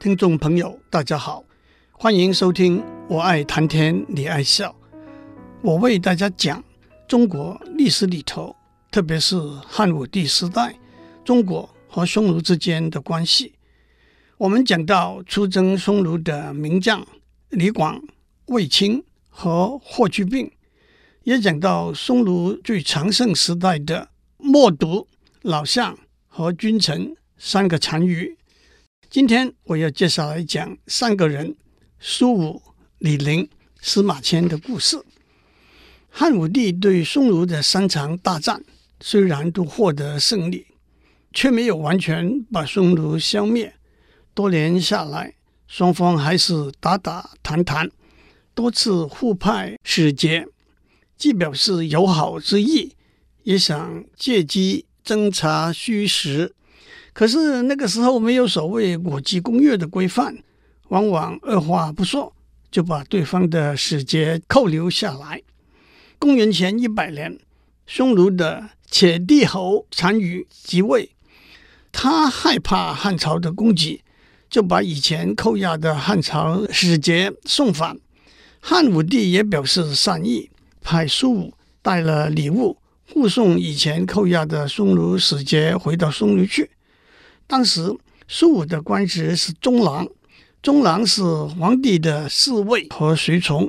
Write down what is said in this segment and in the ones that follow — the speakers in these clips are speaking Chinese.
听众朋友，大家好，欢迎收听《我爱谈天，你爱笑》。我为大家讲中国历史里头，特别是汉武帝时代，中国和匈奴之间的关系。我们讲到出征匈奴的名将李广、卫青和霍去病，也讲到匈奴最强盛时代的冒顿、老相和君臣三个单于。今天我要介绍来讲三个人：苏武、李陵、司马迁的故事。汉武帝对匈奴的三场大战，虽然都获得胜利，却没有完全把匈奴消灭。多年下来，双方还是打打谈谈，多次互派使节，既表示友好之意，也想借机侦察虚实。可是那个时候没有所谓国际公约的规范，往往二话不说就把对方的使节扣留下来。公元前一百年，匈奴的且帝侯单于即位，他害怕汉朝的攻击，就把以前扣押的汉朝使节送返。汉武帝也表示善意，派苏武带了礼物护送以前扣押的匈奴使节回到匈奴去。当时苏武的官职是中郎，中郎是皇帝的侍卫和随从，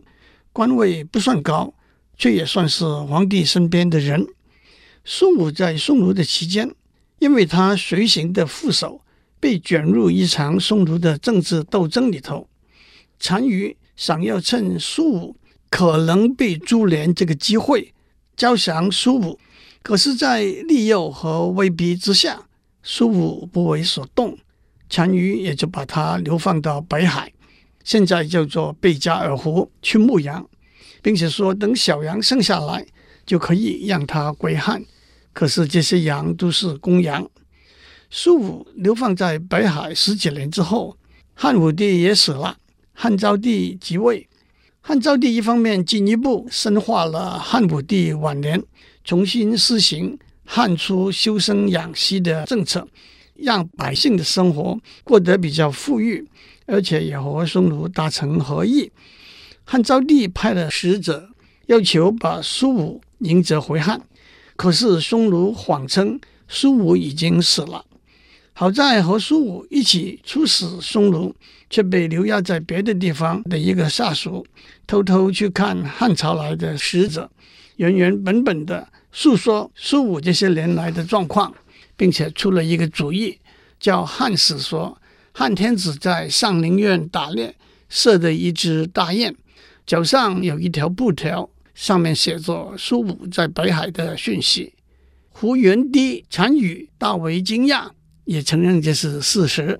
官位不算高，却也算是皇帝身边的人。苏武在匈奴的期间，因为他随行的副手被卷入一场匈奴的政治斗争里头，单于想要趁苏武可能被株连这个机会招降苏武，可是，在利诱和威逼之下。苏武不为所动，单于也就把他流放到北海，现在叫做贝加尔湖去牧羊，并且说等小羊生下来就可以让他归汉。可是这些羊都是公羊。苏武流放在北海十几年之后，汉武帝也死了，汉昭帝即位。汉昭帝一方面进一步深化了汉武帝晚年重新施行。汉初修生养息的政策，让百姓的生活过得比较富裕，而且也和匈奴达成和议。汉昭帝派了使者，要求把苏武迎泽回汉，可是匈奴谎称苏武已经死了。好在和苏武一起出使匈奴，却被留押在别的地方的一个下属，偷偷去看汉朝来的使者，原原本本的。诉说苏武这些年来的状况，并且出了一个主意，叫《汉史》说：汉天子在上林苑打猎，射的一只大雁，脚上有一条布条，上面写着苏武在北海的讯息。胡元帝单于大为惊讶，也承认这是事实，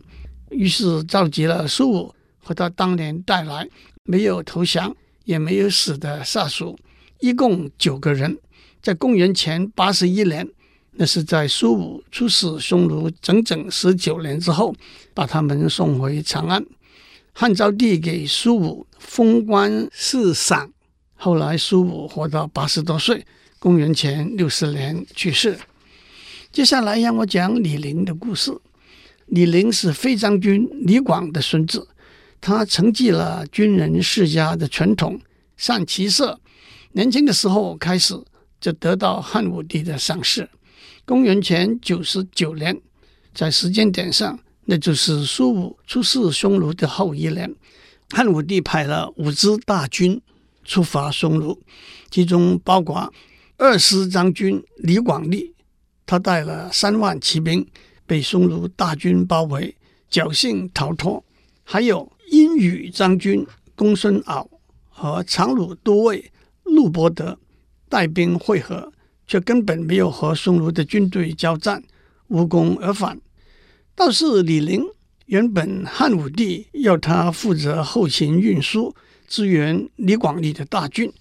于是召集了苏武和他当年带来没有投降也没有死的下属，一共九个人。在公元前八十一年，那是在苏武出使匈奴整整十九年之后，把他们送回长安。汉昭帝给苏武封官赐赏，后来苏武活到八十多岁，公元前六十年去世。接下来让我讲李陵的故事。李陵是飞将军李广的孙子，他承继了军人世家的传统，善骑射，年轻的时候开始。就得到汉武帝的赏识。公元前九十九年，在时间点上，那就是苏武出使匈奴的后一年，汉武帝派了五支大军出发匈奴，其中包括二师将军李广利，他带了三万骑兵，被匈奴大军包围，侥幸逃脱；还有殷羽将军公孙敖和长鲁都尉陆伯德。带兵会合，却根本没有和匈奴的军队交战，无功而返。倒是李陵，原本汉武帝要他负责后勤运输，支援李广利的大军，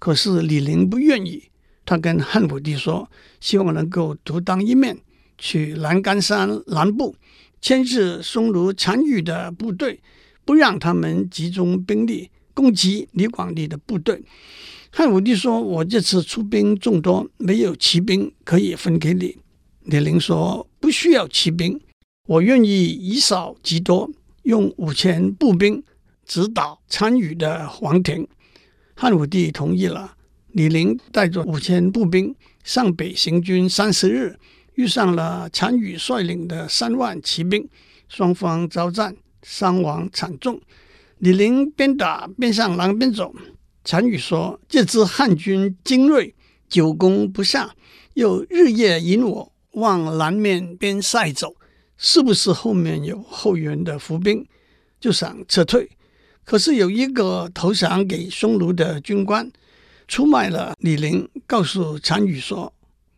可是李陵不愿意。他跟汉武帝说，希望能够独当一面，去栏杆山南部牵制匈奴残余的部队，不让他们集中兵力攻击李广利的部队。汉武帝说：“我这次出兵众多，没有骑兵可以分给你。”李陵说：“不需要骑兵，我愿意以少击多，用五千步兵直捣单于的皇庭。汉武帝同意了。李陵带着五千步兵上北行军三十日，遇上了单于率领的三万骑兵，双方交战，伤亡惨重。李陵边打边向南边走。单于说：“这支汉军精锐，久攻不下，又日夜引我往南面边塞走，是不是后面有后援的伏兵？就想撤退。可是有一个投降给匈奴的军官。”出卖了李陵，告诉单于说：“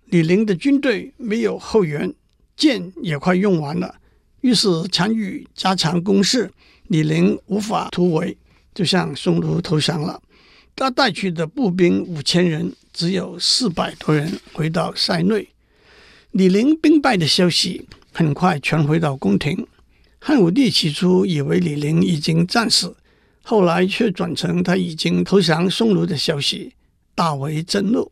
李陵的军队没有后援，箭也快用完了。”于是单于加强攻势，李陵无法突围，就向匈奴投降了。他带去的步兵五千人，只有四百多人回到塞内。李陵兵败的消息很快传回到宫廷。汉武帝起初以为李陵已经战死，后来却转成他已经投降匈奴的消息。大为震怒，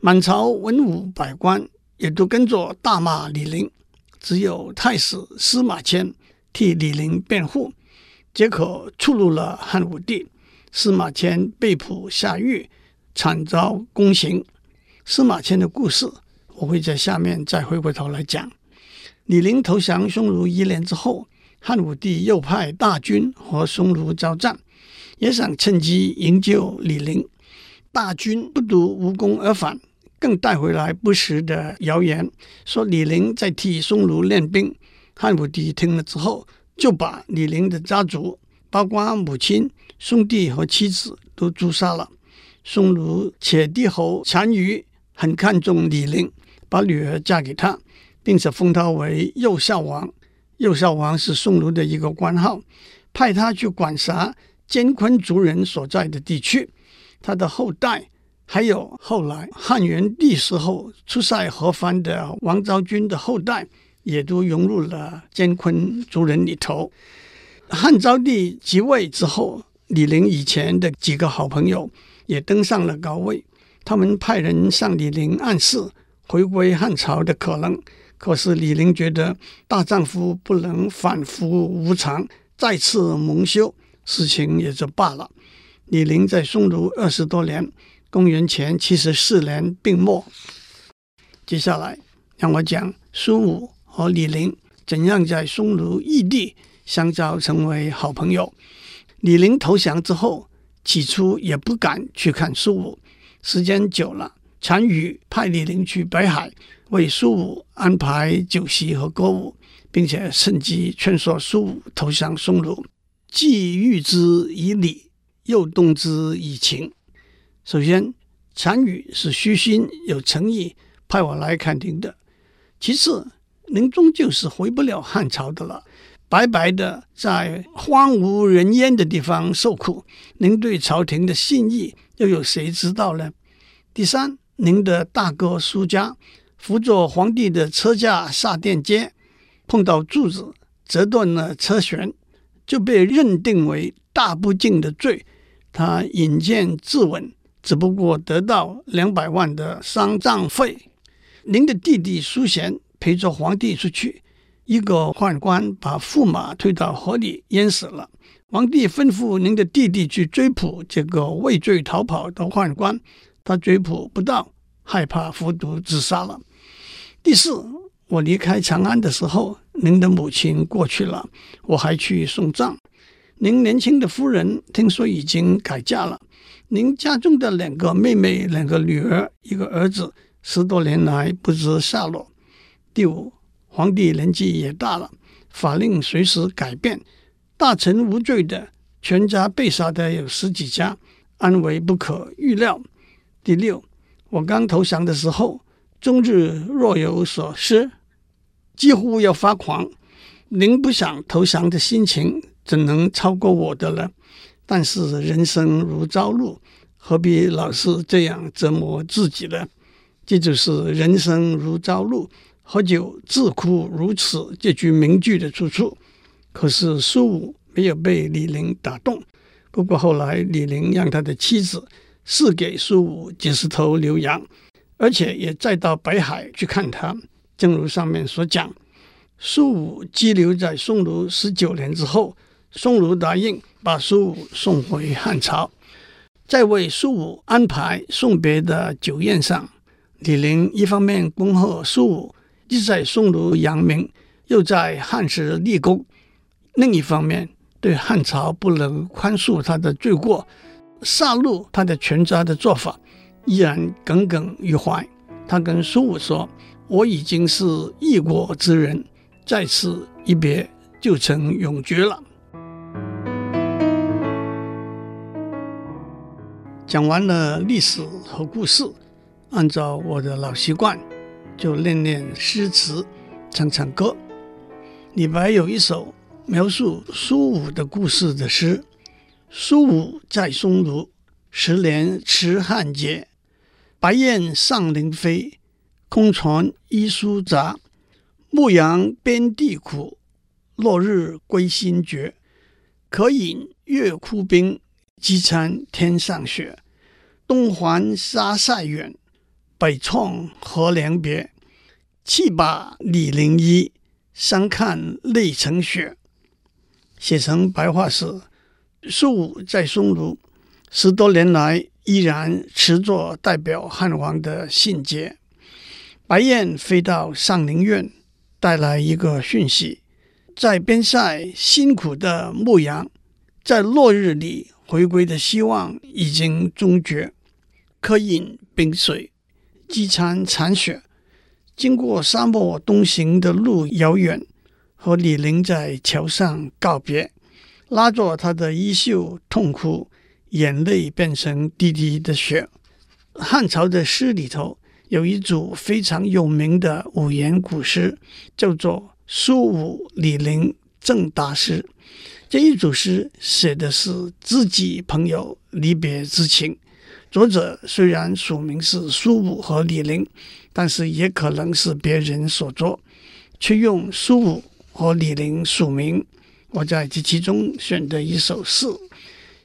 满朝文武百官也都跟着大骂李陵，只有太史司马迁替李陵辩护，结果触怒了汉武帝。司马迁被捕下狱，惨遭宫刑。司马迁的故事，我会在下面再回过头来讲。李陵投降匈奴一年之后，汉武帝又派大军和匈奴交战，也想趁机营救李陵。大军不独无功而返，更带回来不实的谣言，说李陵在替匈奴练兵。汉武帝听了之后，就把李陵的家族，包括母亲、兄弟和妻子，都诛杀了。匈奴且帝侯单于很看重李陵，把女儿嫁给他，并且封他为右孝王。右孝王是匈奴的一个官号，派他去管辖艰昆族人所在的地区。他的后代，还有后来汉元帝时候出塞河番的王昭君的后代，也都融入了艰昆族人里头。汉昭帝即位之后，李陵以前的几个好朋友也登上了高位，他们派人向李陵暗示回归汉朝的可能。可是李陵觉得大丈夫不能反复无常，再次蒙羞，事情也就罢了。李陵在匈奴二十多年，公元前七十四年病没。接下来让我讲苏武和李陵怎样在匈奴异地相交，成为好朋友。李陵投降之后，起初也不敢去看苏武。时间久了，单于派李陵去北海，为苏武安排酒席和歌舞，并且趁机劝说苏武投降匈奴，既諭之以礼。又动之以情。首先，单于是虚心有诚意派我来看庭的。其次，您终究是回不了汉朝的了，白白的在荒无人烟的地方受苦，您对朝廷的信义又有谁知道呢？第三，您的大哥苏家扶着皇帝的车驾下殿阶，碰到柱子折断了车舷，就被认定为大不敬的罪。他引荐自刎，只不过得到两百万的丧葬费。您的弟弟苏贤陪着皇帝出去，一个宦官把驸马推到河里淹死了。皇帝吩咐您的弟弟去追捕这个畏罪逃跑的宦官，他追捕不到，害怕服毒自杀了。第四，我离开长安的时候，您的母亲过去了，我还去送葬。您年轻的夫人听说已经改嫁了，您家中的两个妹妹、两个女儿、一个儿子，十多年来不知下落。第五，皇帝年纪也大了，法令随时改变，大臣无罪的，全家被杀的有十几家，安危不可预料。第六，我刚投降的时候，终日若有所失，几乎要发狂。您不想投降的心情，怎能超过我的呢？但是人生如朝露，何必老是这样折磨自己呢？这就是“人生如朝露，何久自哭如此”这句名句的出处。可是苏武没有被李陵打动。不过后来李陵让他的妻子赐给苏武几十头牛羊，而且也再到北海去看他。正如上面所讲，苏武羁留在匈奴十九年之后。匈奴答应把苏武送回汉朝。在为苏武安排送别的酒宴上，李陵一方面恭贺苏武既在匈奴扬名，又在汉时立功；另一方面，对汉朝不能宽恕他的罪过、杀戮他的全家的做法，依然耿耿于怀。他跟苏武说：“我已经是异国之人，在此一别，就成永绝了。”讲完了历史和故事，按照我的老习惯，就念念诗词，唱唱歌。李白有一首描述苏武的故事的诗：“苏武在匈奴，十年持汉节。白雁上林飞，空传一书杂。牧羊边地苦，落日归心绝。可饮月窟冰，饥餐天上雪。”东还沙塞远，北创河凉别。弃把李陵衣，相看泪成雪。写成白话诗，树在匈奴十多年来，依然持作代表汉王的信节。白雁飞到上林苑，带来一个讯息：在边塞辛苦的牧羊，在落日里回归的希望已经终绝。渴饮冰水，饥餐残雪。经过沙漠东行的路遥远，和李陵在桥上告别，拉着他的衣袖痛哭，眼泪变成滴滴的雪。汉朝的诗里头有一组非常有名的五言古诗，叫做《苏武李陵赠答诗》。这一组诗写的是知己朋友离别之情。作者虽然署名是苏武和李陵，但是也可能是别人所作，却用苏武和李陵署名。我在这其中选的一首诗：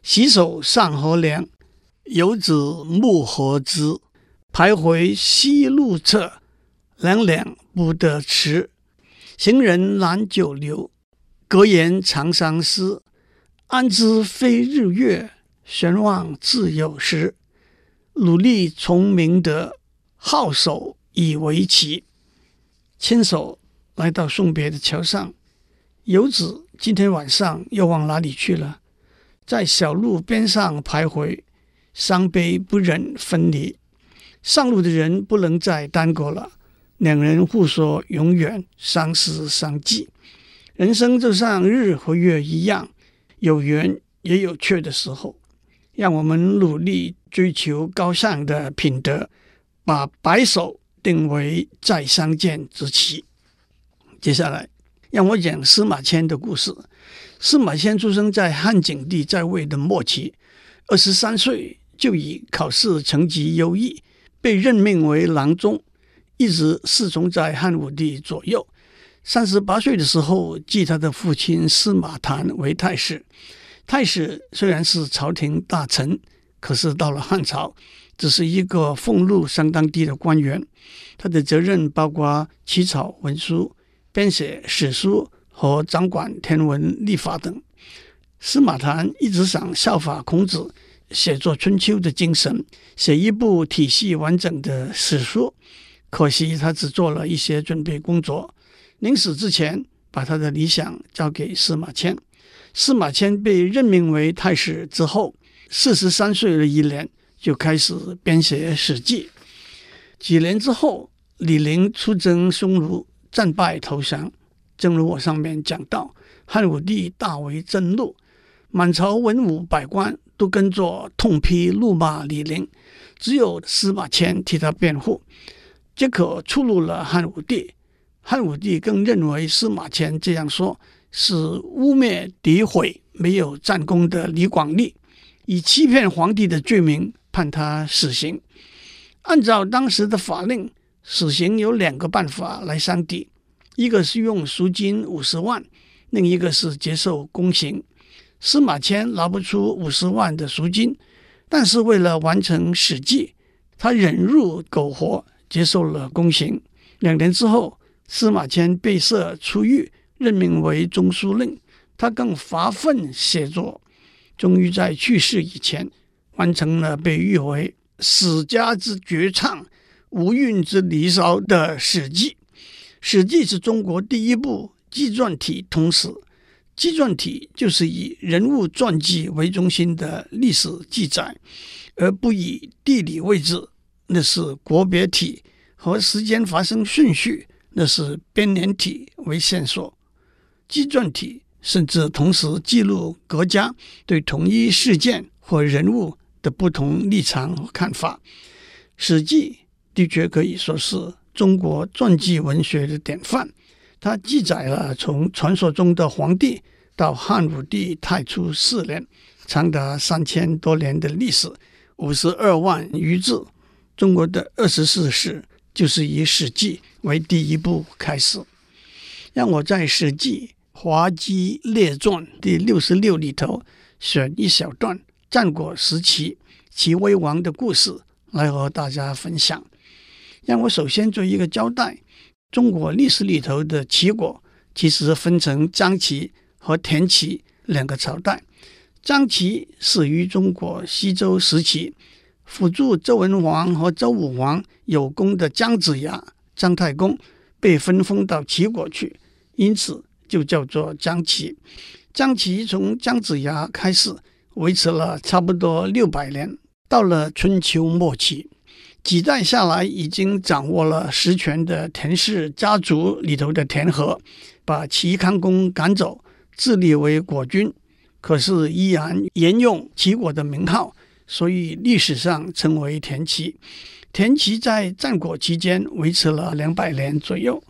洗手上河凉，游子暮何之？徘徊西路侧，两两不得迟。行人懒久留，隔言长相思。安知非日月，悬望自有时。努力从明德，好手以为奇。牵手来到送别的桥上，游子今天晚上又往哪里去了？在小路边上徘徊，伤悲不忍分离。上路的人不能再耽搁了，两人互说永远，相思相寄。人生就像日和月一样，有圆也有缺的时候。让我们努力追求高尚的品德，把白首定为再相见之期。接下来，让我讲司马迁的故事。司马迁出生在汉景帝在位的末期，二十三岁就以考试成绩优异，被任命为郎中，一直侍从在汉武帝左右。三十八岁的时候，继他的父亲司马谈为太史。太史虽然是朝廷大臣，可是到了汉朝，只是一个俸禄相当低的官员。他的责任包括起草文书、编写史书和掌管天文历法等。司马谈一直想效法孔子，写作《春秋》的精神，写一部体系完整的史书。可惜他只做了一些准备工作，临死之前，把他的理想交给司马迁。司马迁被任命为太史之后，四十三岁的一年就开始编写《史记》。几年之后，李陵出征匈奴，战败投降。正如我上面讲到，汉武帝大为震怒，满朝文武百官都跟着痛批怒骂李陵，只有司马迁替他辩护，结果触怒了汉武帝。汉武帝更认为司马迁这样说。是污蔑诋毁没有战功的李广利，以欺骗皇帝的罪名判他死刑。按照当时的法令，死刑有两个办法来相抵：一个是用赎金五十万，另一个是接受宫刑。司马迁拿不出五十万的赎金，但是为了完成《史记》，他忍辱苟活，接受了宫刑。两年之后，司马迁被赦出狱。任命为中书令，他更发奋写作，终于在去世以前完成了被誉为史家之绝唱、无韵之离骚的《史记》。《史记》是中国第一部纪传体通史。纪传体就是以人物传记为中心的历史记载，而不以地理位置，那是国别体和时间发生顺序，那是编年体为线索。纪传体甚至同时记录各家对同一事件或人物的不同立场和看法。《史记》的确可以说是中国传记文学的典范。它记载了从传说中的黄帝到汉武帝太初四年，长达三千多年的历史，五十二万余字。中国的二十四史就是以《史记》为第一部开始。让我在《史记·滑稽列传》第六十六里头选一小段战国时期齐威王的故事来和大家分享。让我首先做一个交代。中国历史里头的齐国，其实分成张齐和田齐两个朝代。张齐始于中国西周时期，辅助周文王和周武王有功的姜子牙、姜太公被分封到齐国去，因此就叫做张齐。张齐从姜子牙开始，维持了差不多六百年，到了春秋末期。几代下来，已经掌握了实权的田氏家族里头的田和，把齐康公赶走，自立为国君。可是依然沿用齐国的名号，所以历史上称为田齐。田齐在战国期间维持了两百年左右。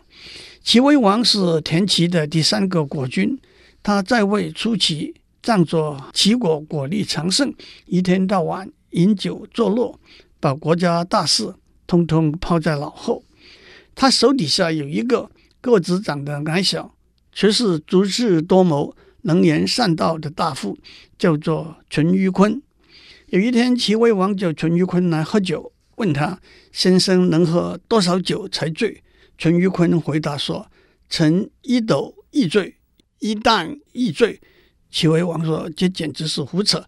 齐威王是田齐的第三个国君，他在位初期仗着齐国国力强盛，一天到晚饮酒作乐。把国家大事通通抛在脑后。他手底下有一个个子长得矮小，却是足智多谋、能言善道的大夫，叫做淳于髡。有一天，齐威王叫淳于髡来喝酒，问他先生能喝多少酒才醉？淳于髡回答说：“臣一斗亦醉，一旦亦醉。”齐威王说：“这简直是胡扯，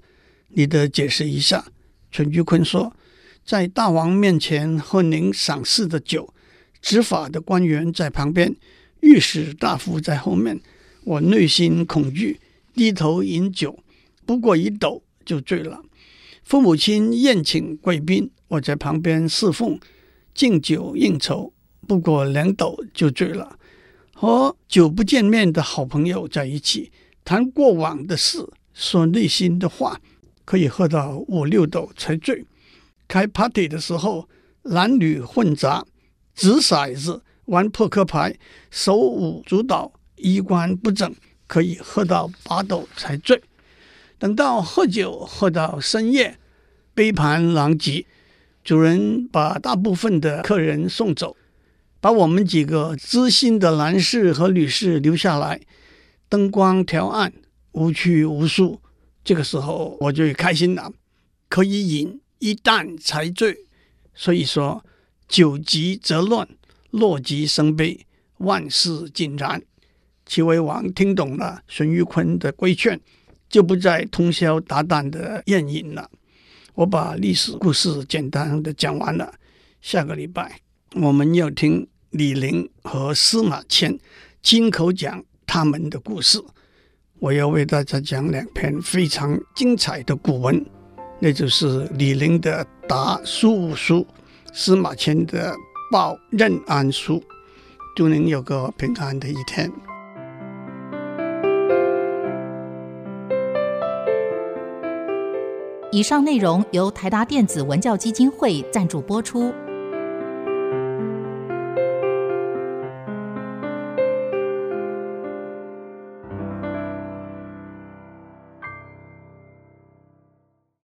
你得解释一下。”淳于髡说。在大王面前喝您赏赐的酒，执法的官员在旁边，御史大夫在后面，我内心恐惧，低头饮酒，不过一斗就醉了。父母亲宴请贵宾，我在旁边侍奉，敬酒应酬，不过两斗就醉了。和久不见面的好朋友在一起，谈过往的事，说内心的话，可以喝到五六斗才醉。开 party 的时候，男女混杂，掷骰子、玩扑克牌，手舞足蹈，衣冠不整，可以喝到八斗才醉。等到喝酒喝到深夜，杯盘狼藉，主人把大部分的客人送走，把我们几个知心的男士和女士留下来。灯光调暗，无拘无束。这个时候我就开心了，可以饮。一担才醉，所以说酒急则乱，乐极生悲，万事尽然。齐威王听懂了淳于髡的规劝，就不再通宵达旦的宴饮了。我把历史故事简单的讲完了，下个礼拜我们要听李陵和司马迁亲口讲他们的故事。我要为大家讲两篇非常精彩的古文。那就是李陵的《答苏武书》，司马迁的《报任安书》。祝您有个平安的一天。以上内容由台达电子文教基金会赞助播出。